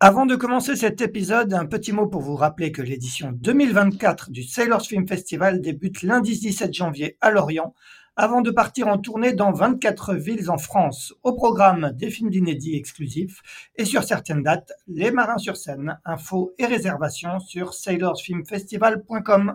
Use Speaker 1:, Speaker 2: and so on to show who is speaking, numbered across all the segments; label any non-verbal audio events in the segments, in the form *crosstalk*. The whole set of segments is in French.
Speaker 1: Avant de commencer cet épisode, un petit mot pour vous rappeler que l'édition 2024 du Sailors Film Festival débute lundi 17 janvier à Lorient, avant de partir en tournée dans 24 villes en France. Au programme des films d'inédits exclusifs et sur certaines dates, les marins sur scène, infos et réservations sur sailorsfilmfestival.com.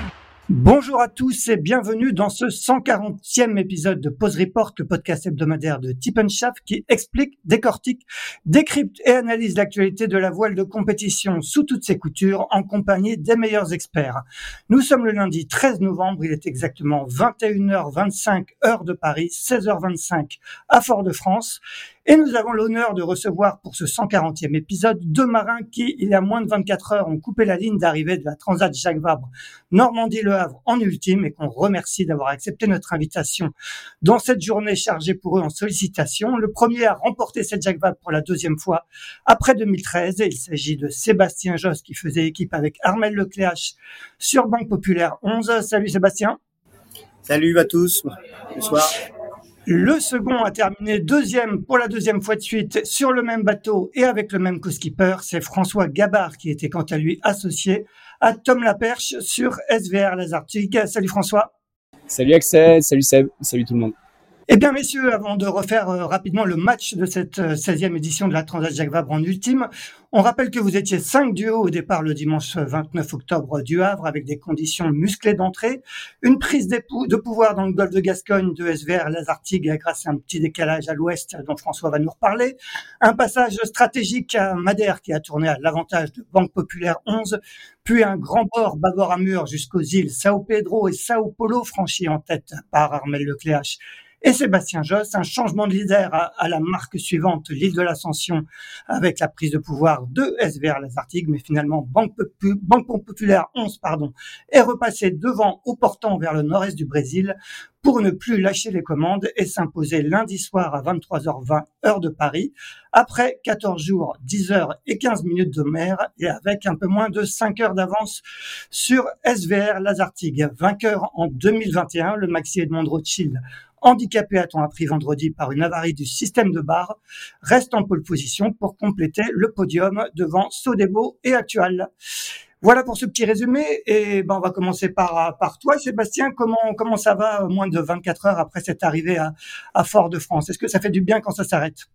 Speaker 1: Bonjour à tous et bienvenue dans ce 140e épisode de Pause Report, le podcast hebdomadaire de Tip qui explique, décortique, décrypte et analyse l'actualité de la voile de compétition sous toutes ses coutures en compagnie des meilleurs experts. Nous sommes le lundi 13 novembre, il est exactement 21h25 heure de Paris, 16h25 à Fort-de-France et nous avons l'honneur de recevoir pour ce 140e épisode deux marins qui, il y a moins de 24 heures, ont coupé la ligne d'arrivée de la Transat Jacques Vabre Normandie-Le Havre en ultime et qu'on remercie d'avoir accepté notre invitation dans cette journée chargée pour eux en sollicitations. Le premier à remporter cette Jacques Vabre pour la deuxième fois après 2013. Et il s'agit de Sébastien Josse qui faisait équipe avec Armel Lecléache sur Banque Populaire 11. Salut Sébastien.
Speaker 2: Salut à tous. Bonsoir.
Speaker 1: Le second a terminé deuxième pour la deuxième fois de suite sur le même bateau et avec le même co-skipper. C'est François Gabard qui était quant à lui associé à Tom Laperche sur SVR Les Arctiques. Salut François.
Speaker 3: Salut Axel, salut Seb, salut tout le monde.
Speaker 1: Eh bien, messieurs, avant de refaire euh, rapidement le match de cette 16e euh, édition de la Transat Jacques Vabre en ultime, on rappelle que vous étiez cinq duos au départ le dimanche 29 octobre du Havre avec des conditions musclées d'entrée, une prise de pouvoir dans le golfe de Gascogne de SVR Lazartigue grâce à un petit décalage à l'ouest dont François va nous reparler, un passage stratégique à Madère qui a tourné à l'avantage de Banque Populaire 11, puis un grand bord bâbord à mur jusqu'aux îles Sao Pedro et Sao Paulo franchi en tête par Armel Lecléache et Sébastien Josse, un changement de leader à, la marque suivante, l'île de l'Ascension, avec la prise de pouvoir de SVR Lazartigue, mais finalement Banque, Populaire 11 pardon, est repassé devant au portant vers le nord-est du Brésil pour ne plus lâcher les commandes et s'imposer lundi soir à 23h20 heure de Paris, après 14 jours, 10 heures et 15 minutes de mer et avec un peu moins de 5 heures d'avance sur SVR Lazartigue. Vainqueur en 2021, le Maxi Edmond Rothschild handicapé à temps appris vendredi par une avarie du système de barre, reste en pole position pour compléter le podium devant Sodebo et Actual. Voilà pour ce petit résumé. Et ben, on va commencer par, par toi, Sébastien. Comment, comment ça va moins de 24 heures après cette arrivée à, à Fort-de-France? Est-ce que ça fait du bien quand ça s'arrête?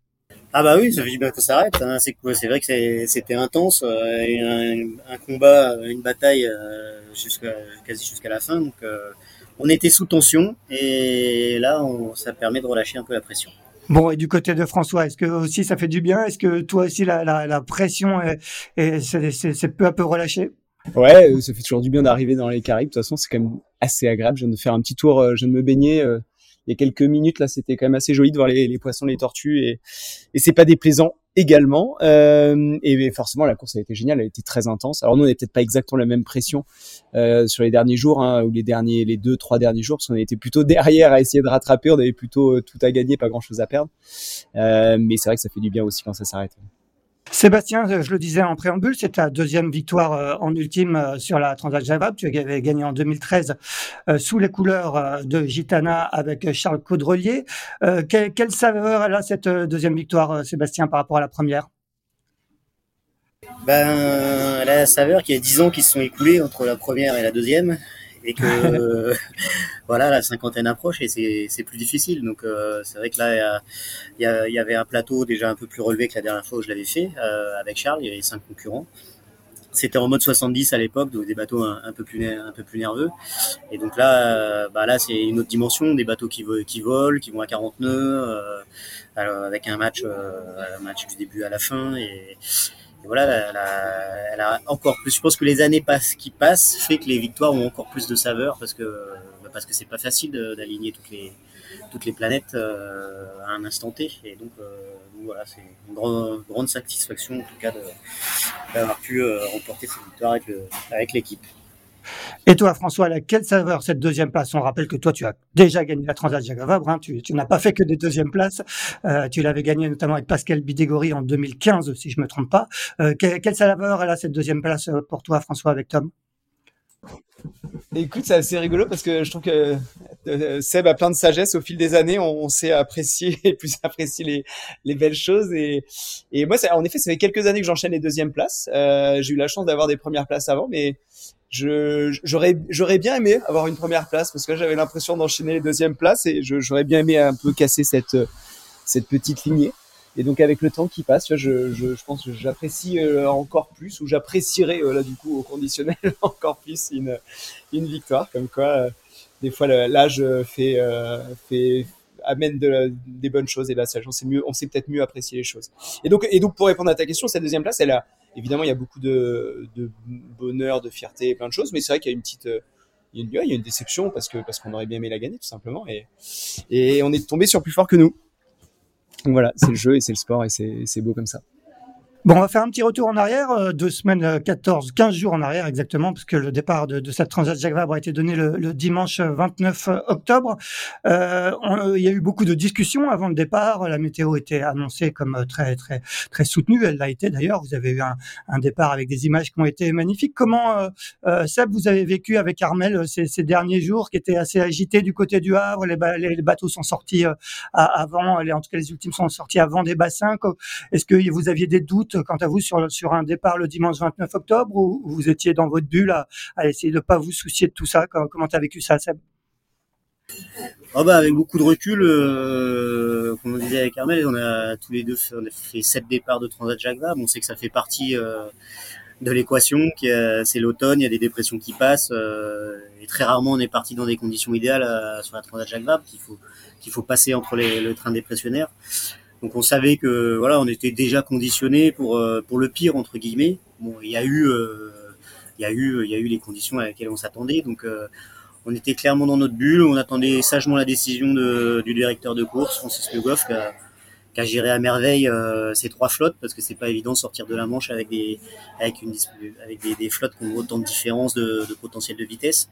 Speaker 2: Ah bah oui, ça fait du bien que ça s'arrête. Hein. C'est c'est vrai que c'était intense, euh, un, combat, une bataille euh, jusqu'à quasi jusqu'à la fin. Donc euh, on était sous tension et là, ça permet de relâcher un peu la pression.
Speaker 1: Bon, et du côté de François, est-ce que aussi ça fait du bien? Est-ce que toi aussi la, pression est, c'est peu à peu relâchée
Speaker 3: Ouais, euh, ça fait toujours du bien d'arriver dans les Caraïbes. De toute façon, c'est quand même assez agréable. Je viens de faire un petit tour, euh, je viens de me baigner euh, il y a quelques minutes. Là, c'était quand même assez joli de voir les, poissons, les tortues, et, et c'est pas déplaisant. Également. Euh, et forcément, la course a été géniale, elle a été très intense. Alors nous, on n'avait peut-être pas exactement la même pression euh, sur les derniers jours hein, ou les derniers, les deux, trois derniers jours, parce qu'on était plutôt *laughs* derrière à essayer de rattraper. On avait plutôt tout à gagner, pas grand-chose à perdre. mais c'est vrai que ça fait du bien aussi quand ça s'arrête.
Speaker 1: Sébastien, je le disais en préambule, c'est ta deuxième victoire euh, en ultime euh, sur la Transat Java. Tu avais gagné en 2013 euh, sous les couleurs de Gitana avec Charles Caudrelier. Quelle, saveur a cette deuxième victoire, Sébastien, par rapport à la première?
Speaker 2: Ben, la saveur qu'il y a dix ans qui se sont écoulés entre la première et la deuxième et que *laughs* voilà la cinquantaine approche et c'est plus difficile. Donc euh, c'est vrai que là il y, y, avait un plateau déjà un peu plus relevé que la dernière fois où je l'avais fait euh, avec Charles. Il y avait cinq concurrents. C'était en mode 70 à l'époque donc des bateaux un, peu plus un peu plus nerveux. Et donc là euh, bah là c'est une autre dimension des bateaux qui, qui volent qui vont à 40 nœuds avec un match un match du début à la fin et voilà, elle a, encore plus. Je pense que les années passent, qui passent fait que les victoires ont encore plus de saveur parce que bah, parce que c'est pas facile d'aligner toutes les toutes les planètes euh, à un instant T. Et donc, euh, voilà, c'est une grande, grande satisfaction en tout cas d'avoir pu euh, remporter cette victoire avec l'équipe.
Speaker 1: Et toi, François, quelle saveur cette deuxième place? On rappelle que toi, tu as déjà gagné la Transat Jacques Vabre. Hein. tu, n'as pas fait que des deuxièmes places. Euh, tu l'avais gagné notamment avec Pascal Bidégory en 2015, si je me trompe pas. Euh, quelle, saveur a cette deuxième place euh, pour toi, François, avec Tom?
Speaker 3: Écoute, c'est assez rigolo parce que je trouve que Seb a plein de sagesse au fil des années. On, sait apprécier *laughs* et plus apprécier les, belles choses. Et, moi, en effet, ça fait quelques années que j'enchaîne les deuxièmes places. J'ai eu la chance d'avoir des premières places avant, mais j'aurais j'aurais bien aimé avoir une première place parce que j'avais l'impression d'enchaîner les deuxièmes places et j'aurais bien aimé un peu casser cette cette petite lignée. Et donc avec le temps qui passe je, je, je pense que j'apprécie euh, encore plus ou j'apprécierais euh, là du coup au conditionnel *laughs* encore plus une une victoire. Comme quoi euh, des fois l'âge fait fait amène de, des bonnes choses et là ça on sait mieux on sait peut-être mieux apprécier les choses et donc et donc pour répondre à ta question cette deuxième place elle a évidemment, il y a beaucoup de, bonheur, de fierté, plein de choses, mais c'est vrai qu'il y a une petite, euh, il y a une, déception parce que parce qu'on aurait bien aimé la gagner tout simplement et et on est tombé sur plus fort que nous. Donc voilà, c'est le jeu et c'est le sport et c'est beau comme ça.
Speaker 1: Bon, on va faire un petit retour en arrière, euh, deux semaines 14, euh, 15 jours en arrière exactement, parce que le départ de, de cette Transat Jacques Vabre a été donné le, le dimanche 29 octobre. Euh, il y a eu beaucoup de discussions avant le départ. La météo était annoncée comme très très très soutenue. Elle l'a été d'ailleurs. Vous avez eu un, un, départ avec des images qui ont été magnifiques. Comment, euh, euh Seb, vous avez vécu avec Armel ces, ces, derniers jours qui étaient assez agités du côté du Havre? Les, les bateaux sont sortis avant, les, en tout cas les ultimes sont sortis avant des bassins. Est-ce que vous aviez des doutes quant à vous sur, un départ le dimanche 29 octobre ou vous étiez dans votre bulle à, essayer de pas vous soucier de tout ça? Comment tu as vécu ça, Seb?
Speaker 2: Oh bah avec beaucoup de recul, euh, comme on disait avec Armel, on a tous les deux fait, on a fait sept départs de Transat Jacques Vabre. On sait que ça fait partie euh, de l'équation, c'est l'automne, il y a des dépressions qui passent, euh, et très rarement on est parti dans des conditions idéales euh, sur la Transat Jacques Vabre qu'il faut qu'il faut passer entre le train dépressionnaire. Donc on savait que voilà, on était déjà conditionné pour euh, pour le pire entre guillemets. Bon, il y a eu euh, il y a eu il y a eu les conditions à laquelle on s'attendait. Donc euh, on était clairement dans notre bulle. On attendait sagement la décision de, du directeur de course, Francis Goff, qui a, qui a géré à merveille ces trois flottes parce que c'est pas évident de sortir de la Manche avec des avec une avec des, des flottes qui ont autant de différences de, de potentiel de vitesse.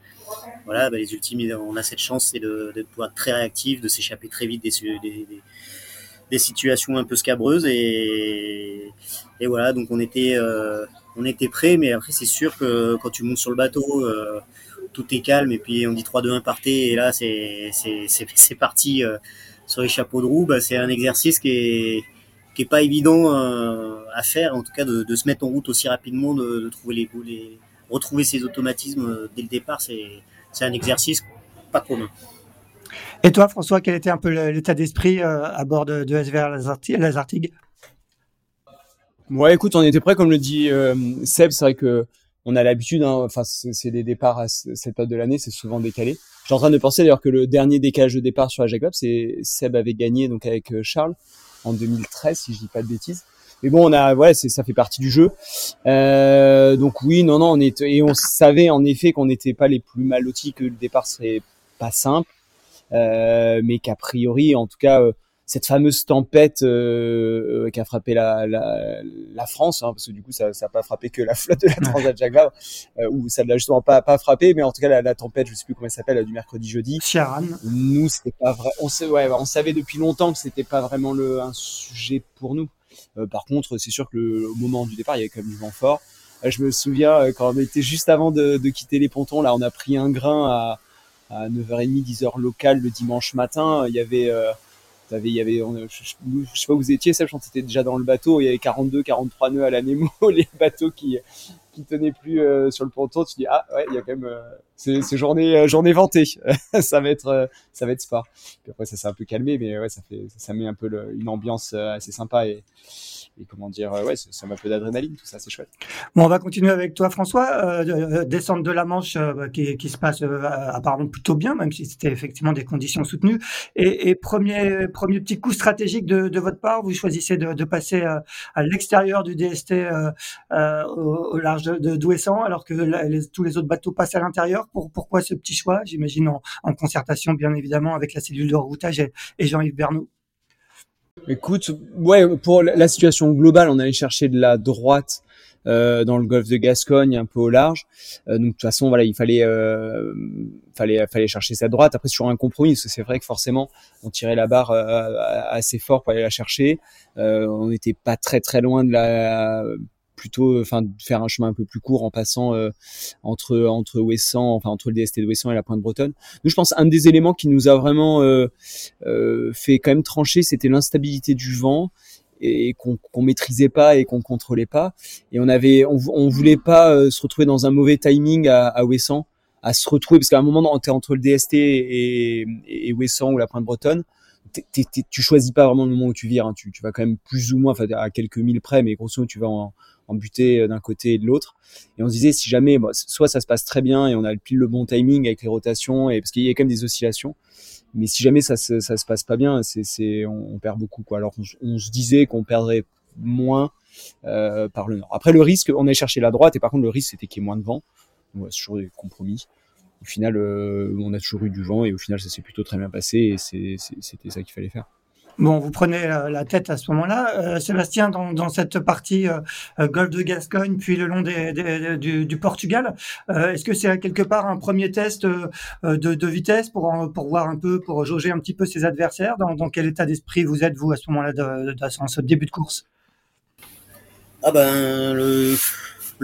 Speaker 2: Voilà, bah, les ultimes, on a cette chance, c'est de, de pouvoir être très réactif, de s'échapper très vite des, des, des situations un peu scabreuses et, et voilà donc on était euh, prêt mais après c'est sûr que quand tu montes sur le bateau euh, tout est calme et puis on dit 3 2 1 partez et là c'est c'est c'est parti euh, sur les chapeaux de roue bah, c'est un exercice qui est qui est pas évident à faire en tout cas de, se mettre en route aussi rapidement de, les, les retrouver ses automatismes dès le départ c'est c'est un exercice pas commun.
Speaker 1: Et toi, François, quel était un peu l'état d'esprit euh, à bord de, de SVR Lazartigue?
Speaker 3: Ouais, écoute, on était prêt, comme le dit euh, Seb. C'est vrai que on a l'habitude. Hein, enfin, c'est des départs à cette période de l'année, c'est souvent décalé. Je suis en train de penser d'ailleurs que le dernier décalage de départ sur la Jacob, c'est Seb avait gagné donc avec euh, Charles en 2013, si je dis pas de bêtises. Mais bon, on a, ça fait partie du jeu. Donc oui, non, non, on est et on savait en effet qu'on n'était pas les plus mal lotis, que le départ serait pas simple. Euh, mais qu'a priori, en tout cas, euh, cette fameuse tempête euh, qui a frappé la, la, la France, hein, parce que du coup ça n'a pas frappé que la flotte de la Transat Jacques Vabre, euh, ou ça ne l'a justement pas, pas frappé, mais en tout cas la, la tempête, je sais plus comment elle s'appelle, du mercredi jeudi.
Speaker 1: Chiaran.
Speaker 3: Nous c'était pas vrai, on, sait, ouais, on savait depuis longtemps que c'était pas vraiment le un sujet pour nous. Euh, par contre, c'est sûr que le, au moment du départ, il y avait quand même du vent fort. Euh, je me souviens euh, quand on était juste avant de, de, quitter les pontons, là, on a pris un grain à, à 9h30, 10h local le dimanche matin. Il y avait il y avait, je, sais pas où vous étiez, ça, on était déjà dans le bateau, il y avait 42, 43 nœuds à la Nemo, *laughs* les bateaux qui, qui tenaient plus euh, sur le ponton, tu dis, ah, ouais, il y a quand même, euh, c'est, journée, euh, journée vantée. *laughs* ça va être, ça va être sport. Puis après, ça s'est un peu calmé, mais ouais, ça fait, ça, met un peu une ambiance assez sympa et, comment dire, euh, ouais, ça met un peu d'adrénaline, tout ça, c'est chouette.
Speaker 1: Bon, on va continuer avec toi, François. Euh, euh descendre de la Manche euh, qui, se passe apparemment plutôt bien, même si c'était effectivement des conditions soutenues. Et, premier, premier petit coup stratégique de, votre part, vous choisissez de, passer à l'extérieur du DST au, large de, d'Ouessant, alors que tous les autres bateaux passent à l'intérieur. Pour, pourquoi ce petit choix? J'imagine en, concertation, bien évidemment, avec la cellule de routage et, Jean-Yves Bernot.
Speaker 3: Écoute, ouais, pour la situation globale, on allait chercher de la droite euh, dans le golfe de Gascogne, un peu au large. Euh, donc de toute façon, voilà, il fallait, euh, fallait, fallait chercher sa droite. Après, c'est toujours un compromis, parce que c'est vrai que forcément, on tirait la barre assez fort pour aller la chercher. On n'était pas très très loin de la plutôt enfin faire un chemin un peu plus court en passant euh, entre entre Ouessant enfin entre le DST de Ouessant et la Pointe Bretonne. Nous je pense un des éléments qui nous a vraiment euh, euh, fait quand même trancher c'était l'instabilité du vent et qu'on qu'on maîtrisait pas et qu'on contrôlait pas et on avait on, voulait pas se retrouver dans un mauvais timing à, à Ouessant à se retrouver parce qu'à un moment était entre le DST et, et Ouessant ou la Pointe Bretonne tu choisis pas vraiment le moment où tu vires. Hein. Tu, tu, vas quand même plus ou moins, enfin à quelques milles près, mais grosso modo tu vas en, en butée euh, d'un côté et de l'autre. Et on se disait si jamais, soit ça se passe très bien et on a pile le bon timing avec les rotations, et parce qu'il y a quand même des oscillations. Mais si jamais ça se, ça se passe pas bien, c'est, c'est on, perd beaucoup. Quoi. Alors on, se disait qu'on perdrait moins euh, par le nord. Après le risque, on a cherché la droite et par contre le risque c'était qu'il y ait moins de vent. Donc, c'est toujours des compromis. Au final, euh, on a toujours eu du vent et au final ça s'est plutôt très bien passé et c'était ça qu'il fallait faire.
Speaker 1: Bon, vous prenez la tête à ce moment-là. Euh, Sébastien, dans, cette partie euh, euh, Golfe de Gascogne, puis le long du, Portugal, euh, est-ce que c'est quelque part un premier test euh, de, de, vitesse pour, pour voir un peu, pour jauger un petit peu ses adversaires? Dans, quel état d'esprit vous êtes, vous, à ce moment-là, de, de, ce début de course?
Speaker 2: Ah ben, le,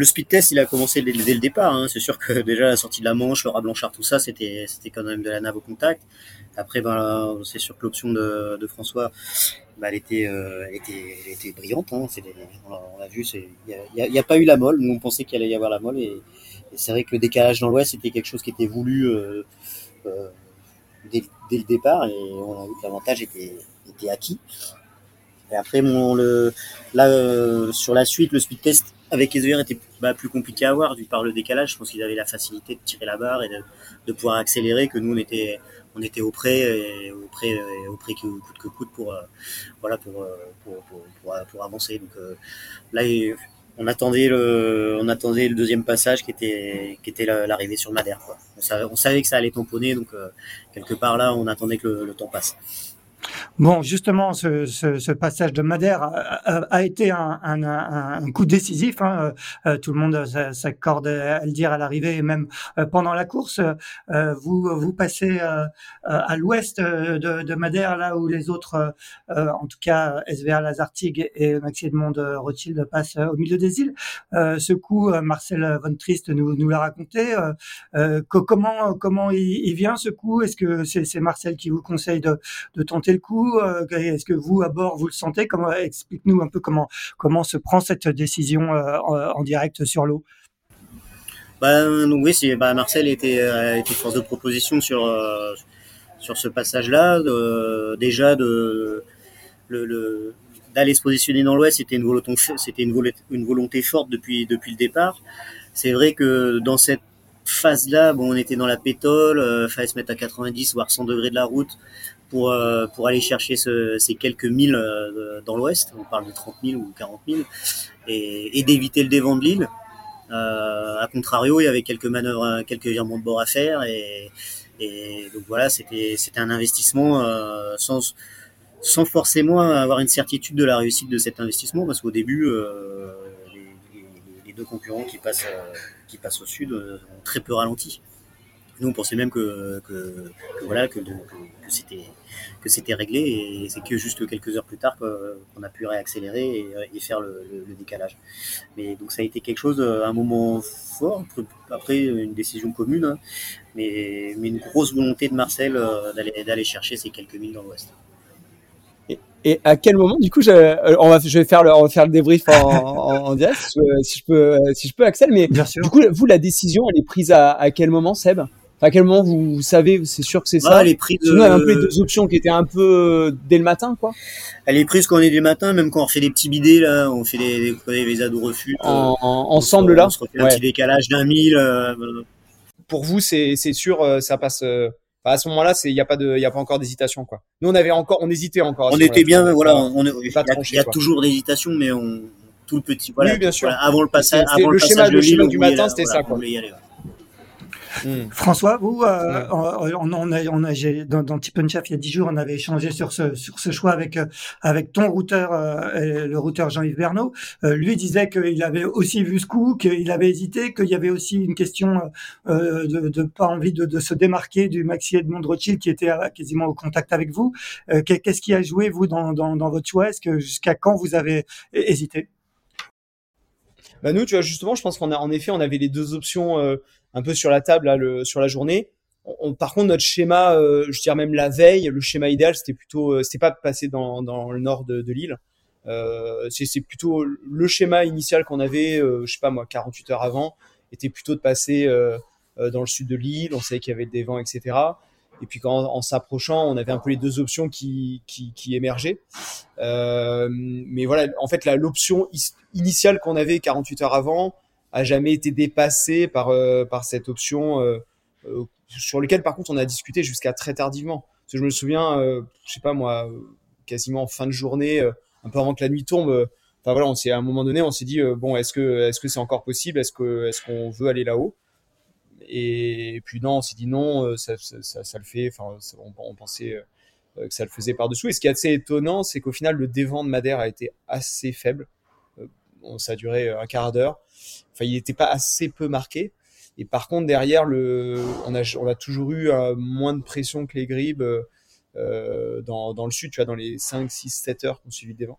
Speaker 2: speed test, il a commencé dès, dès le départ. Hein. C'est sûr que déjà la sortie de la Manche, le rat Blanchard, tout ça, c'était c'était quand même de la nave au contact. Après, ben, c'est sûr que l'option de, de, François, ben, elle, était, euh, elle, était, elle était brillante. Hein. On l'a vu, il n'y a, a, pas eu la molle. Nous, on pensait qu'il allait y avoir la molle. Et, c'est vrai que le décalage dans l'ouest, c'était quelque chose qui était voulu euh, euh, dès, dès, le départ. Et on a vu que l'avantage était, était acquis. Et après, le, là, euh, sur la suite, le speed test avec les ER était bah, plus compliqué à avoir du par le décalage. Je pense qu'ils avaient la facilité de tirer la barre et de, de, pouvoir accélérer, que nous on était on était au près et au près au que coûte que coûte pour euh, voilà pour, euh, pour, pour, pour, pour avancer. Donc euh, là on attendait le on attendait le deuxième passage qui était qui était l'arrivée sur Madère. Quoi. On, savait, que ça allait tamponner donc quelque part là on attendait que le temps passe.
Speaker 1: Bon, justement, ce, ce, ce, passage de Madère a, a, été un, un, un, coup décisif. Hein. Euh, tout le monde s'accorde à le dire à l'arrivée et même euh, pendant la course. Euh, vous, vous passez à l'ouest de, de, Madère, là où les autres, en tout cas SVA Lazartigue et Maxi Edmond Rothschild passent au milieu des îles. ce coup, Marcel Von Trist nous, nous l'a raconté. comment comment il, il, vient ce coup? Est-ce que c'est Marcel qui vous conseille de, de tenter le coup? Euh, Est-ce que vous, à bord, vous le sentez? Explique-nous un peu comment, comment se prend cette décision euh, en, direct sur l'eau?
Speaker 2: Donc oui, bah, Marcel était, euh, était force de proposition sur, sur ce passage-là. déjà, d'aller se positionner dans l'Ouest, c'était une volonté forte depuis, depuis le départ. C'est vrai que dans cette phase-là, bon, on était dans la pétole, euh, fallait se mettre à 90 voire 100 degrés de la route pour euh, pour aller chercher ce, ces quelques milles euh, dans l'ouest. On parle de 30 000 ou 40 000 et, d'éviter le dévent de l'île. Euh, à contrario, il y avait quelques manœuvres, quelques virements de bord à faire et, donc voilà, c'était c'était un investissement euh, sans sans forcément avoir une certitude de la réussite de cet investissement, parce qu'au début, les, deux concurrents qui passent, qui passent au sud ont très peu ralenti. Nous, on pensait même que, voilà, que, c'était que c'était réglé et c'est que juste quelques heures plus tard qu'on a pu réaccélérer et, faire le, décalage. Mais donc ça a été quelque chose, un moment fort, après une décision commune, hein, mais, mais, une grosse volonté de Marcel euh, d'aller chercher ces quelques milles dans l'Ouest.
Speaker 3: Et à quel moment, du coup, je, euh, on va, je vais faire le, on va faire le débrief en, en, direct, si je peux, si je peux, Axel. Mais du coup, vous, la décision, elle est prise à, à quel moment, Seb? À quel moment vous, savez, c'est sûr que c'est ça.
Speaker 2: Elle est prise.
Speaker 3: Nous, on a un peu les deux options qui étaient un peu euh, dès le matin, quoi.
Speaker 2: Elle est prise quand on est du matin, même quand on fait des petits bidets là, on fait des, des, des ados refus.
Speaker 3: En, ensemble là.
Speaker 2: On se refait un petit décalage d'un mille. Euh,
Speaker 3: Pour vous, c'est sûr, euh, ça passe. à ce moment-là, il y a pas de, il y a pas encore d'hésitation quoi. Nous, on avait encore, on hésitait encore.
Speaker 2: On était bien, voilà. On, il y a, toujours d'hésitation, mais on tout le petit. Voilà,
Speaker 3: oui, bien sûr.
Speaker 2: avant le passage, avant
Speaker 3: le,
Speaker 2: le,
Speaker 3: schéma,
Speaker 2: le
Speaker 3: schéma du matin, c'était ça quoi.
Speaker 1: Hmm. François, vous, euh, on, on, a, on a, dans, dans Tip il y a dix jours, on avait échangé sur ce, sur ce choix avec, euh, avec ton routeur, euh, le routeur Jean-Yves Bernot. lui disait qu'il avait aussi vu ce coup, qu'il avait hésité, qu'il y avait aussi une question de, de pas envie de, de, se démarquer du Maxi Edmond Rothschild qui était quasiment au contact avec vous. Qu'est-ce qui a joué, vous, dans, dans, dans votre choix? Est-ce que jusqu'à quand vous avez hésité?
Speaker 3: Bah nous, tu vois, justement, je pense qu'on a, en effet, on avait les deux options un peu sur la table là, le, sur la journée. On, par contre, notre schéma, euh, je dirais même la veille, le schéma idéal, c'était plutôt, euh, c'était pas de passer dans, dans le nord de, de l'île. Euh, c'est plutôt le schéma initial qu'on avait, euh, je sais pas moi, 48 heures avant, était plutôt de passer euh, dans le sud de l'île. On savait qu'il y avait des vents, etc. Et puis quand en s'approchant, on avait un peu les deux options qui, qui, qui émergeaient. Euh, mais voilà, en fait, l'option initiale qu'on avait 48 heures avant, a jamais été dépassé par euh, par cette option euh, euh, sur lequel par contre on a discuté jusqu'à très tardivement. Je me souviens, je sais pas moi, quasiment en fin de journée, un peu avant que la nuit tombe. Enfin voilà, on s'est à un moment donné, on s'est dit bon, est-ce que est-ce que c'est encore possible? Est-ce que est-ce qu'on veut aller là-haut? Et, puis non, on s'est dit non, ça, ça, le fait. Enfin, on, on, pensait que ça le faisait par dessous. Et ce qui est assez étonnant, c'est qu'au final, le dévent de Madère a été assez faible. Ça a duré un quart d'heure. Enfin, il n'était pas assez peu marqué. Et par contre, derrière, le, on, a, on a toujours eu euh, moins de pression que les Gribes euh, dans, dans, le sud, tu vois, dans les 5, 6, 7 heures qu'on suivi le dévent.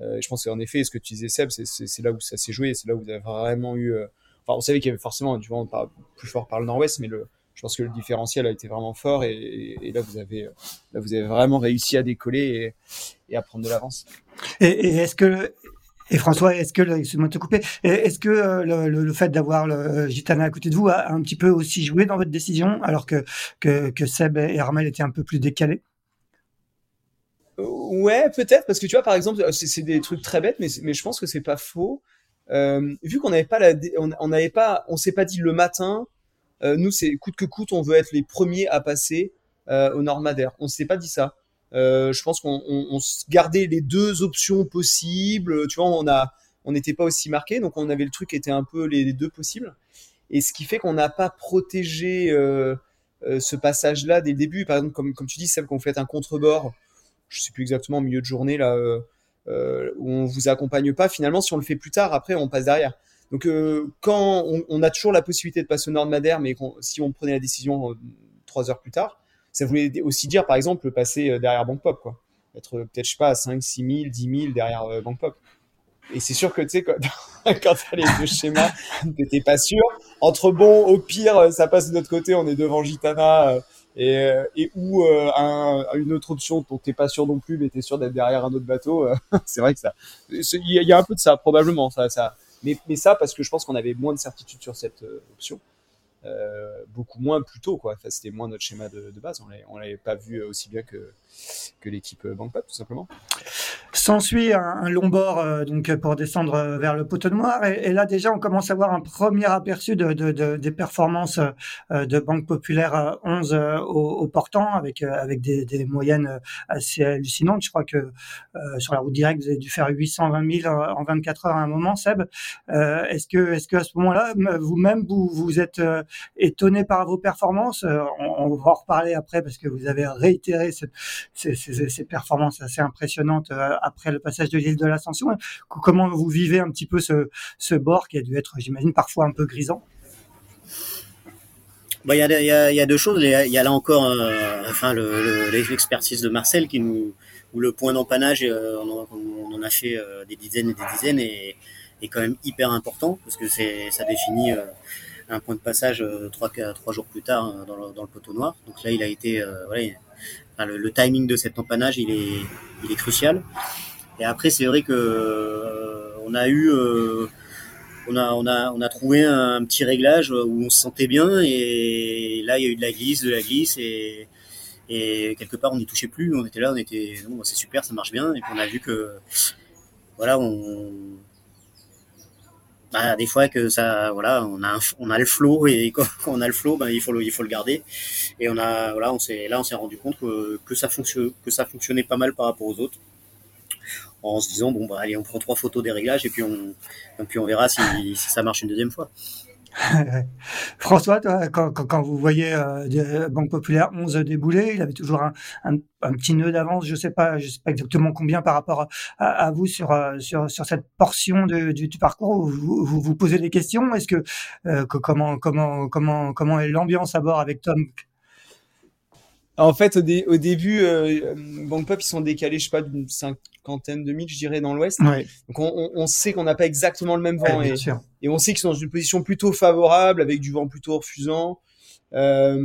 Speaker 3: Euh, je pense qu'en effet, ce que tu disais, Seb, c'est là où ça s'est joué, c'est là où vous avez vraiment eu. Euh, enfin, on savait qu'il y avait forcément du vent plus fort par le nord-ouest, mais le, je pense que le différentiel a été vraiment fort et, là vous avez là vous avez vraiment réussi à décoller et, et à prendre de l'avance.
Speaker 1: Et est-ce que et François, est-ce que, euh, le, le, fait d'avoir le euh, Gitana à côté de vous a un petit peu aussi joué dans votre décision, alors que, que, Seb et Armel étaient un peu plus décalés?
Speaker 3: Euh, Ouais, peut-être, parce que tu vois, par exemple, c'est des trucs très bêtes, mais, je pense que c'est pas faux. Euh, vu qu'on n'avait pas la, on n'avait pas, on s'est pas dit le matin, euh, nous c'est coûte que coûte, on veut être les premiers à passer euh, au Nord Madère. On s'est pas dit ça. Euh, je pense qu'on on, on gardait les deux options possibles. Tu vois, on n'était pas aussi marqué, donc on avait le truc qui était un peu les, deux possibles. Et ce qui fait qu'on n'a pas protégé euh, euh, ce passage-là dès le début. Par exemple, comme, tu dis, celle qu'on fait un contrebord, je sais plus exactement au milieu de journée là, où on vous accompagne pas. Finalement, si on le fait plus tard, après on passe derrière. Donc quand on, on, a toujours la possibilité de passer au nord de Madère, mais si on prenait la décision trois heures plus tard, ça voulait aussi dire, par exemple, passer euh, derrière Bank Pop, quoi. Être euh, peut-être, je sais pas, à 5, 6 000, 10 000 derrière euh, Bank Pop. Et c'est sûr que, tu sais, quand, *laughs* quand t'as les deux schémas, *laughs* t'étais pas sûr. Entre bon, au pire, ça passe de notre côté, on est devant Gitana, et, et ou un, une autre option dont t'es pas sûr non plus, mais t'es sûr d'être derrière un autre bateau. *laughs* c'est vrai que ça, il y, a un peu de ça, probablement, ça, mais ça, parce que je pense qu'on avait moins de certitude sur cette option. Euh, beaucoup moins plus tôt quoi. Enfin, c'était moins notre schéma de, de base. On on l'avait pas vu aussi bien que que l'équipe Bankpop tout simplement.
Speaker 1: S'ensuit un, un, long bord euh, donc pour descendre euh, vers le poteau noir et, et, là déjà on commence à avoir un premier aperçu de, de, de des performances euh, de Banque Populaire 11 au, au, portant avec avec des, des, moyennes assez hallucinantes. Je crois que sur la route directe vous avez dû faire 820 000 en 24 heures à un moment, Seb. est-ce que est-ce que à ce moment-là vous-même vous vous êtes étonné par vos performances on, on, va en reparler après parce que vous avez réitéré ces, ces, ces performances assez impressionnantes après le passage de l'île de l'Ascension. Comment vous vivez un petit peu ce, bord qui a dû être, j'imagine, parfois un peu grisant?
Speaker 2: Bah, il y, a, y, a, y a deux choses. Il y a là encore, euh, enfin, l'expertise le, de Marcel qui nous, où le point d'empannage, euh, on, en a fait euh, des dizaines et des dizaines, et est quand même hyper important parce que ça définit euh, un point de passage trois, trois jours plus tard dans le, dans le, poteau noir. Donc là, il a été, enfin, le, timing de cet empannage, il est, il est crucial. Et après, c'est vrai que euh, on a eu, euh, on a, on a, on a trouvé un petit réglage où on se sentait bien. Et là, il y a eu de la glisse, de la glisse, et, et quelque part, on n'y touchait plus. On était là, on était, bon, c'est super, ça marche bien. Et puis on a vu que, voilà, on, bah, des fois que ça voilà on a on a le flow et *laughs* quand, on a le flow ben il faut le il faut le garder et on a voilà on s'est là on s'est rendu compte que, ça fonctionne que ça fonctionnait pas mal par rapport aux autres en se disant bon bah allez on prend trois photos des réglages et puis on et puis on verra si ça marche une deuxième fois. *laughs*
Speaker 1: François, quand, quand, quand, vous voyez euh, Banque Populaire 11 débouler, il avait toujours un, un, petit nœud d'avance, je sais pas, je sais pas exactement combien par rapport à, à vous sur, euh, sur, sur cette portion du, du, parcours où vous, vous, vous posez des questions. Est-ce que, euh, que comment comment comment comment est l'ambiance à bord avec Tom
Speaker 3: en fait, au, dé au début, euh, Bank Pop, ils sont décalés, je sais pas, d'une cinquantaine de milles, je dirais, dans l'ouest.
Speaker 1: Ouais.
Speaker 3: Donc, on, on sait qu'on n'a pas exactement le même vent.
Speaker 1: Ouais,
Speaker 3: et, on sait qu'ils sont dans une position plutôt favorable, avec du vent plutôt refusant. Euh,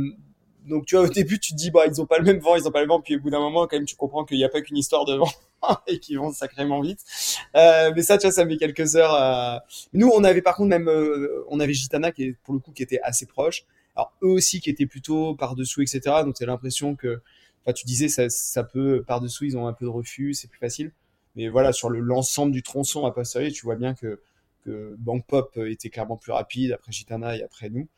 Speaker 3: donc, tu vois, au début, tu te dis, bah, ils ont pas le même vent, ils ont pas le vent. Puis, au bout d'un moment, quand même, tu comprends qu'il n'y a pas qu'une histoire de vent *laughs* et qu'ils vont sacrément vite. Euh, mais ça, tu vois, ça met quelques heures à... Nous, on avait, par contre, même, euh, on avait Gitana, qui est, pour le coup, qui était assez proche. Alors eux aussi qui étaient plutôt par-dessous, etc. Donc tu as l'impression que, enfin tu disais ça, ça peut par-dessous, ils ont un peu de refus, c'est plus facile. Mais voilà, sur l'ensemble du tronçon à posteriori, tu vois bien que, que Bank Pop était clairement plus rapide après Gitana et après nous.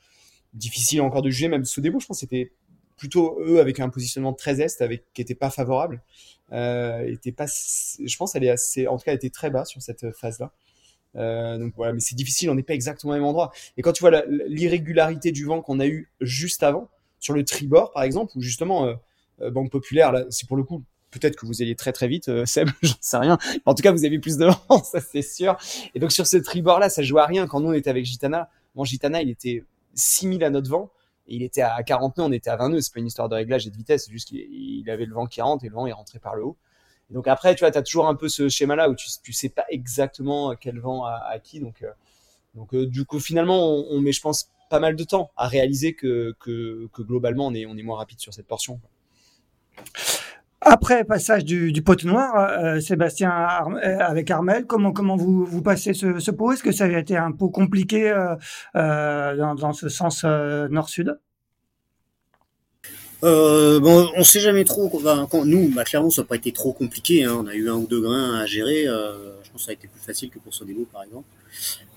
Speaker 3: Difficile encore de juger, même début, je pense c'était plutôt eux avec un positionnement très est, avec qui était pas favorable. Euh, était pas, je pense, elle est assez, en tout cas, elle était très bas sur cette phase-là. Euh, donc voilà, mais c'est difficile, on n'est pas exactement au même endroit. Et quand tu vois l'irrégularité du vent qu'on a eu juste avant, sur le tribord par exemple, où justement euh, euh, Banque Populaire, là, c'est pour le coup, peut-être que vous alliez très très vite, euh, *laughs* Seb, j'en sais rien. En tout cas, vous avez plus de vent, *laughs* ça c'est sûr. Et donc sur ce tribord là, ça jouait à rien. Quand nous on était avec Gitana, mon Gitana il était 6000 à notre vent. Et il était à 40 nœuds, on était à 20 nœuds. C'est pas une histoire de réglage et de vitesse, c'est juste qu'il avait le vent qui rentre et le vent est rentré par le haut. Donc après, tu vois, tu as toujours un peu ce schéma-là où tu, tu sais pas exactement quel vent à, à qui. Donc, euh, donc euh, du coup, finalement, on, met, je pense, pas mal de temps à réaliser que, que, que globalement, on est, on est moins rapide sur cette portion.
Speaker 1: Après passage du, du pot noir, euh, Sébastien avec Armel, comment comment vous vous passez ce, ce pot? Est-ce que ça a été un peu compliqué euh, dans, dans ce sens nord-sud?
Speaker 2: Euh, bon, on sait jamais trop. Quand, nous, bah, clairement, ça n'a pas été trop compliqué. Hein. On a eu un ou deux grains à gérer. Euh, je pense que ça a été plus facile que pour Sodebo, par exemple.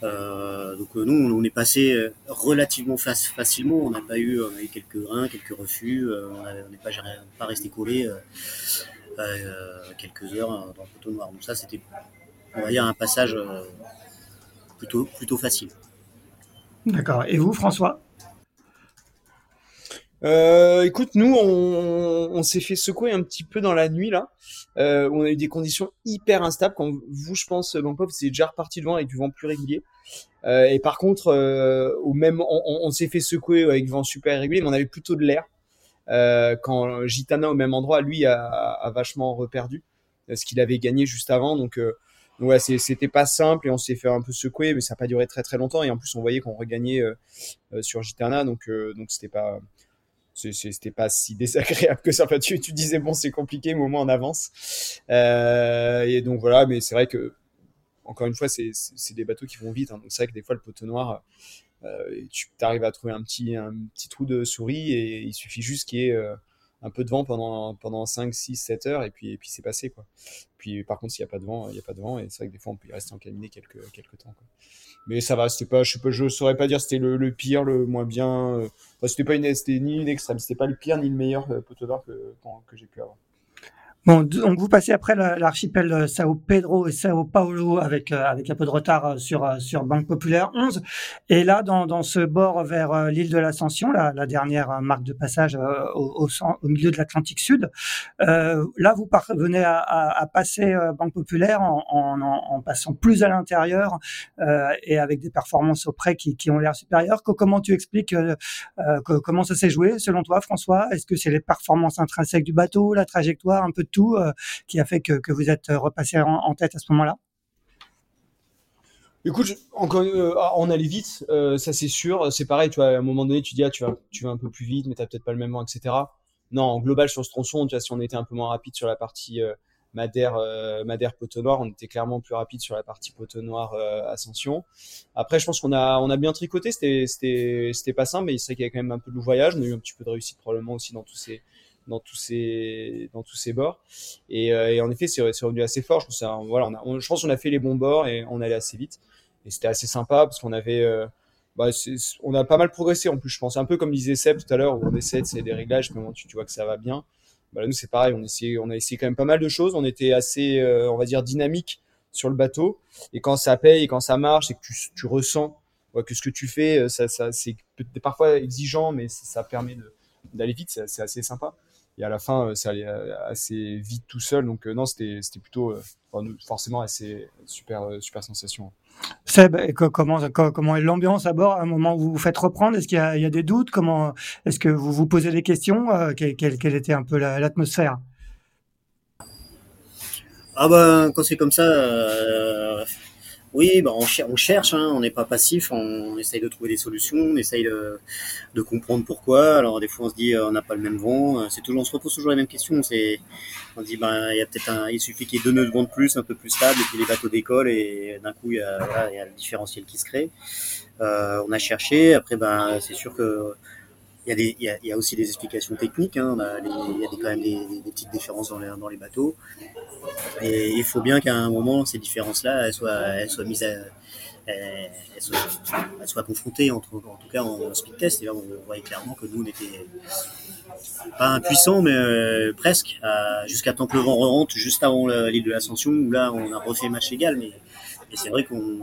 Speaker 2: Euh, donc nous, on est passé relativement facilement. On n'a pas eu, on a eu quelques grains, quelques refus. on n'est pas, pas resté collé quelques heures dans le poteau noir. Donc ça, c'était, on va dire, un passage plutôt, plutôt facile.
Speaker 1: D'accord. Et vous, François?
Speaker 3: Euh, écoute, nous, on, s'est fait secouer un petit peu dans la nuit là. Euh, on a eu des conditions hyper instables. Quand vous, je pense, Bangkok, c'est déjà reparti de vent avec du vent plus régulier. Euh, et par contre, euh, au même, on, s'est fait secouer avec du vent super irrégulier, mais on avait plutôt de l'air. Euh, quand Gitana au même endroit, lui, a, vachement reperdu ce qu'il avait gagné juste avant. Donc, euh, ouais, c'était pas simple et on s'est fait un peu secouer, mais ça n'a pas duré très très longtemps. Et en plus, on voyait qu'on regagnait sur Gitana, donc donc c'était pas c'était pas si *laughs* désagréable que ça. Enfin, tu, tu disais bon, c'est compliqué, mais au moins on avance. Euh, et donc voilà, mais c'est vrai que encore une fois, c'est des bateaux qui vont vite. Hein, donc c'est vrai que des fois le poteau noir, euh, tu arrives à trouver un petit un petit trou de souris et il suffit juste qu'il y ait euh, un peu de vent pendant, pendant 5, 6, 7 heures et puis, et puis c'est passé. Quoi. Puis par contre, s'il n'y a pas de vent, il n'y a pas de vent et c'est vrai que des fois on peut y rester en cabinet quelques, quelques temps. Quoi. Mais ça va, c'était pas, je ne saurais pas dire c'était le, le, pire, le moins bien. Euh, c'était pas une, c'était ni une extrême, c'était pas le pire ni le meilleur euh, poteau d'or que, que j'ai pu avoir.
Speaker 1: Bon, donc vous passez après l'archipel Sao Pedro et Sao Paulo avec euh, avec un peu de retard euh, sur euh, sur Banque Populaire 11 et là dans, dans ce bord vers l'île de l'Ascension, la, la, dernière marque de passage au, au, milieu de l'Atlantique Sud, euh, là vous parvenez à, à, à passer Banque Populaire en, en, en passant plus à l'intérieur euh, et avec des performances auprès qui, qui ont l'air supérieures. Comment tu expliques euh, comment ça s'est joué selon toi, François? Est-ce que c'est les performances intrinsèques du bateau, la trajectoire, un peu tout euh, qui a fait que, vous êtes repassé en, tête à ce moment-là?
Speaker 3: Écoute, encore, euh, on allait vite, euh, ça c'est sûr. C'est pareil, tu vois, à un moment donné, tu dis, ah, tu vas, un peu plus vite, mais t'as peut-être pas le même vent, etc. Non, en global sur ce tronçon, si on était un peu moins rapide sur la partie Madère, Madère Poteau Noir, on était clairement plus rapide sur la partie Poteau Noir Ascension. Après, je pense qu'on a, on a bien tricoté. C'était, c'était, c'était pas simple, mais il serait qu'il y avait quand même un peu de voyage. On a eu un petit peu de réussite probablement aussi dans tous ces, dans tous ces dans tous ces bords. Et, euh, en effet c'est revenu assez fort. Je pense ça, voilà a, je pense qu'on a fait les bons bords et on allait assez vite. Et c'était assez sympa parce qu'on avait euh, bah, on a pas mal progressé en plus je pense. Un peu comme disait Seb tout à l'heure où on essaie de c'est des réglages mais tu, vois que ça va bien. Bah, nous c'est pareil. On a essayé quand même pas mal de choses. On était assez euh, on va dire dynamique sur le bateau. Et quand ça paye et quand ça marche et que tu, ressens que ce que tu fais ça, ça c'est parfois exigeant mais ça permet d'aller vite. C'est assez sympa et à la fin euh, ça allait euh, assez vite tout seul. Donc euh, non c'était c'était plutôt forcément assez super super sensation.
Speaker 1: Seb, comment, comment est l'ambiance à bord? À un moment où vous vous faites reprendre Est-ce qu'il y, y, a des doutes? Comment Est-ce que vous vous posez des questions quelle, quelle, était un peu l'atmosphère?
Speaker 2: Ah ben quand c'est comme ça, euh, oui, bah on, on cherche, hein, on n'est pas passif, on, essaye de trouver des solutions, on essaye de, de, comprendre pourquoi. Alors des fois on se dit euh, on n'a pas le même vent, euh, c'est toujours, on se repose toujours la même question. C'est, on dit ben il y a peut-être un, il suffit qu'il y ait deux nœuds de vent de plus, un peu plus stable, et puis les bateaux décollent et d'un coup il y, a, il y a le différentiel qui se crée. Euh, on a cherché, après ben c'est sûr que il y, a aussi des explications techniques. Hein. Il y a quand même des, petites différences dans les, bateaux. Et il faut bien qu'à un moment, ces différences-là, elles soient, soient mises à, elles soient, confrontées, en tout cas en, speed test. Et là, on voyait clairement que nous, on était pas impuissants, mais euh, presque, jusqu'à temps que le vent remonte, juste avant l'île de l'Ascension, où là, on a refait match égal. Mais, c'est vrai qu'on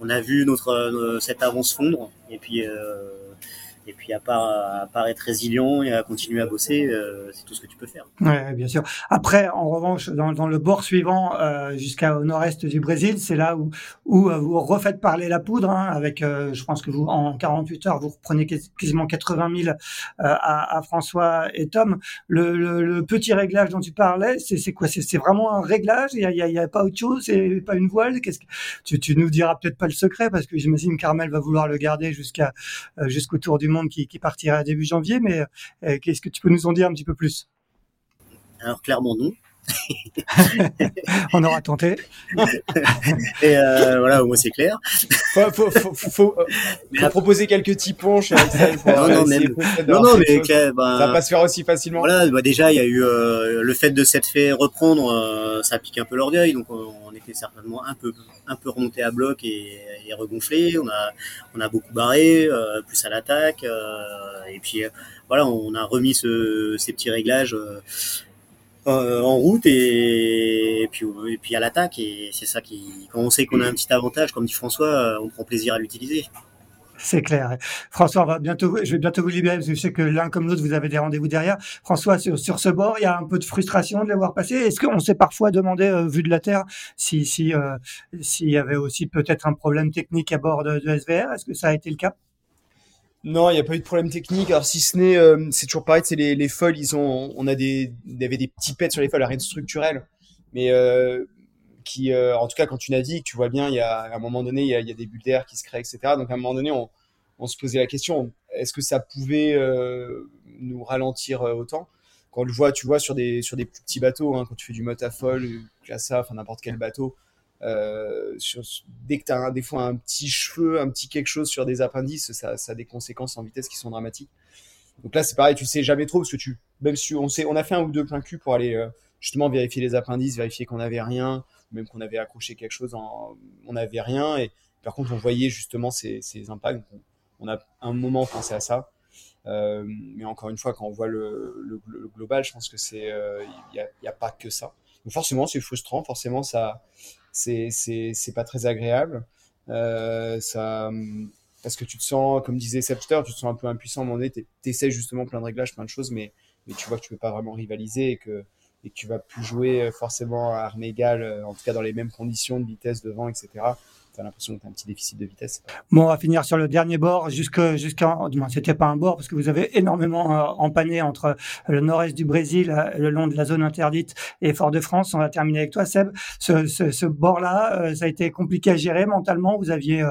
Speaker 2: on a vu notre, cette avance fondre. Et puis, euh, et puis à part, à part être résilient et à continuer à bosser, euh, c'est tout ce que tu peux faire.
Speaker 1: Ouais, bien sûr. Après, en revanche, dans, le bord suivant, euh, jusqu'au nord-est du Brésil, c'est là où, où euh, vous refaites parler la poudre. Hein, avec, euh, je pense que vous, en 48 heures, vous reprenez quasiment 80 000 euh, à, à, François et Tom. Le, le, le, petit réglage dont tu parlais, c'est quoi? C'est vraiment un réglage? Il n'y a, y a, pas autre chose? C'est pas une voile? Qu'est-ce que tu, tu nous diras peut-être pas le secret parce que j'imagine Carmel va vouloir le garder jusqu'à jusqu'au tour du monde qui, qui partira début janvier, mais euh, qu'est-ce que tu peux nous en dire un petit peu plus?
Speaker 2: Alors clairement non. *laughs*
Speaker 1: on aura tenté.
Speaker 2: et euh, voilà, au moins c'est clair.
Speaker 3: Faut, faut, faut, faut, euh, proposer quelques petits ponts chez *laughs*
Speaker 2: non, non, mais, non, non, mais
Speaker 3: bah, ça va pas se faire aussi facilement.
Speaker 2: Voilà, bah, déjà il y a eu euh, le fait de s'être fait reprendre, euh, ça pique un peu l'orgueil, donc on était certainement un peu un peu remonté à bloc et, et regonflé. On a on a beaucoup barré, euh, plus à l'attaque, et puis voilà, on a remis ce, ces petits réglages euh, en route et, puis et puis à l'attaque et c'est ça qui quand on sait qu'on a un petit avantage comme dit François euh, on prend plaisir à l'utiliser
Speaker 1: c'est clair. François, on va bientôt, je vais bientôt vous libérer parce que je sais que l'un comme l'autre, vous avez des rendez-vous derrière. François, sur, sur, ce bord, il y a un peu de frustration de l'avoir passé. Est-ce qu'on s'est parfois demandé, euh, vu de la Terre, si si euh, s'il y avait aussi peut-être un problème technique à bord de, de SVR Est-ce que ça a été le cas?
Speaker 3: Non, il n'y a pas eu de problème technique. Alors si ce n'est, euh, c'est toujours pareil, c'est les, les foils, ils ont, on a des, il y avait des petits pets sur les foils, rien de structurel, mais euh, qui, euh, en tout cas, quand tu navigues, tu vois bien, il y a à un moment donné, il y a, a des bulles d'air qui se créent, etc. Donc à un moment donné, on, on se posait la question, est-ce que ça pouvait nous ralentir autant? Quand on le voit, tu vois sur des sur des plus petits bateaux, hein, quand tu fais du motafol, classa, enfin n'importe quel bateau, euh, dès que tu as des fois un petit cheveu, un petit quelque chose sur des appendices, ça, a des conséquences en vitesse qui sont dramatiques. Donc là, c'est pareil, tu sais jamais trop parce que tu même si on, sait, on a fait un ou deux plein cul pour aller justement vérifier les appendices, vérifier qu'on n'avait rien, même qu'on avait accroché quelque chose, on n'avait rien. Et par contre, on voyait justement ces, impacts. On, a un moment pensé à ça. Euh, mais encore une fois, quand on voit le, global, je pense que c'est, il euh, n'y a, pas que ça. Donc forcément, c'est frustrant. Forcément, ça, c'est, pas très agréable. Euh, ça, parce que tu te sens, comme disait Sepster, tu te sens un peu impuissant à un moment donné. Tu essaies justement plein de réglages, plein de choses, mais, mais tu vois que tu peux pas vraiment rivaliser et que et que tu vas plus jouer forcément à armes égales, en tout cas dans les mêmes conditions de vitesse, de vent, etc t'as l'impression que tu un petit déficit de vitesse.
Speaker 1: Bon, on va finir sur le dernier bord, jusqu'à, jusqu'à, c'était pas un bord parce que vous avez énormément euh, empanné entre le nord-est du Brésil, euh, le long de la zone interdite et Fort-de-France. On va terminer avec toi, Seb. Ce, ce, ce bord-là, euh, ça a été compliqué à gérer mentalement. Vous aviez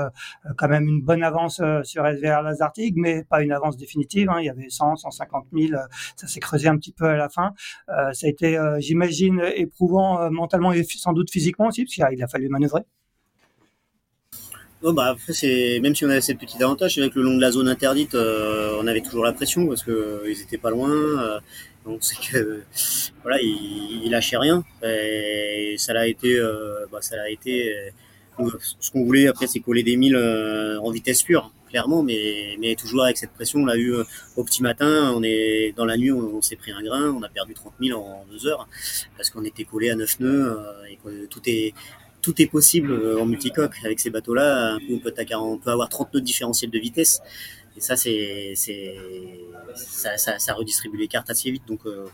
Speaker 1: quand même une bonne avance sur SVR Lazartig, mais pas une avance définitive. Hein. Il y avait 100, 150 000. ça s'est creusé un petit peu à la fin. ça a été, j'imagine, éprouvant mentalement et sans doute physiquement aussi, parce qu'il a fallu manœuvrer.
Speaker 2: Oh bah après c'est même si on avait ces petits avantages, c'est vrai que le long de la zone interdite, euh, on avait toujours la pression parce que euh, ils étaient pas loin. Euh, donc c'est que *laughs* voilà, ils, lâchaient rien. Et ça l'a été, bah, ça l'a été. ce qu'on voulait après, c'est coller des milles en vitesse pure, clairement, mais mais toujours avec cette pression. On l'a eu au petit matin. On est dans la nuit, on, s'est pris un grain. On a perdu 30 000 en deux heures parce qu'on était collé à 9 nœuds et que tout est tout est possible euh, en multicoque. Avec ces bateaux-là, on peut, on peut avoir 30 nœuds différentiels de vitesse. Et ça, c'est, ça, ça, ça, redistribue les cartes assez vite. Donc, euh,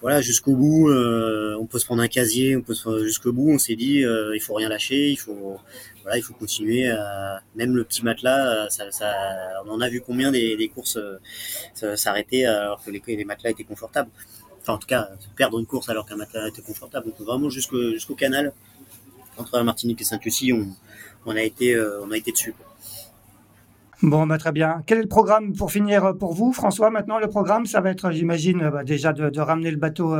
Speaker 2: voilà, jusqu'au bout, euh, on peut se prendre un casier, on peut se, jusqu'au bout, on s'est dit, il faut rien lâcher, il faut, voilà, il faut continuer. Même le petit matelas, on en a vu combien des, courses s'arrêter alors que les, les matelas étaient confortables. Enfin, en tout cas, perdre une course alors qu'un matelas était confortable. Donc vraiment jusqu'au jusqu'au canal, entre la Martinique et Sainte-Lucie, on, a été, euh, on dessus.
Speaker 1: Bon, bah, très bien. Quel est le programme pour finir euh, pour vous, François Maintenant, le programme, ça va être, j'imagine, bah, déjà de, ramener le bateau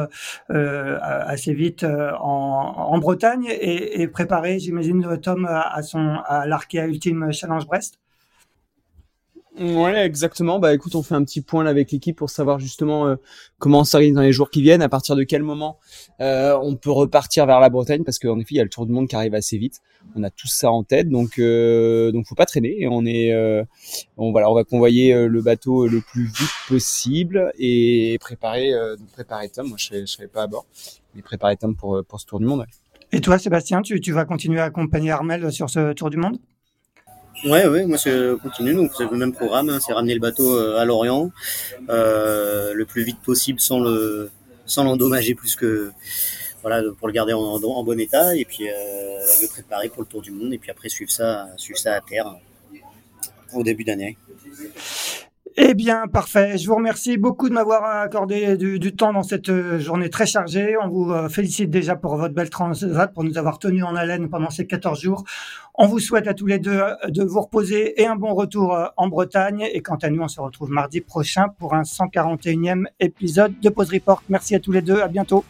Speaker 1: euh, assez vite en, Bretagne et, préparer, j'imagine, Tom à, son à Ultime Challenge Brest.
Speaker 3: Ouais, exactement. Bah écoute, on fait un petit point là avec l'équipe pour savoir justement euh, comment on s'organise dans les jours qui viennent, à partir de quel moment euh, on peut repartir vers la Bretagne, parce qu'en effet, il y a le Tour du Monde qui arrive assez vite. On a tout ça en tête, donc euh, donc faut pas traîner. Et on est, euh, on voilà, on va convoyer le bateau le plus vite possible et préparer préparer Tom. Moi, je serai, serai pas à bord, mais préparer Tom pour pour ce Tour du Monde.
Speaker 1: Et toi, Sébastien, tu, tu vas continuer à accompagner Armel sur ce Tour du Monde?
Speaker 2: Ouais, ouais, moi je continue, donc c'est le même programme, hein, c'est ramener le bateau euh, à Lorient euh, le plus vite possible sans le sans l'endommager plus que voilà pour le garder en, bon état et puis euh, le préparer pour le tour du monde et puis après suivre ça suivre ça à terre au début d'année.
Speaker 1: Eh bien, parfait. Je vous remercie beaucoup de m'avoir accordé du, temps dans cette euh, journée très chargée. On vous euh, félicite déjà pour votre belle transat, pour nous avoir tenus en haleine pendant ces 14 jours. On vous souhaite à tous les deux euh, de vous reposer et un bon retour en Bretagne. Et quant à nous, on se retrouve mardi prochain pour un 141e épisode de Pause Report. Merci à tous les deux. À bientôt.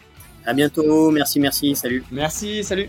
Speaker 2: À bientôt. Merci, merci. Salut.
Speaker 3: Merci, salut.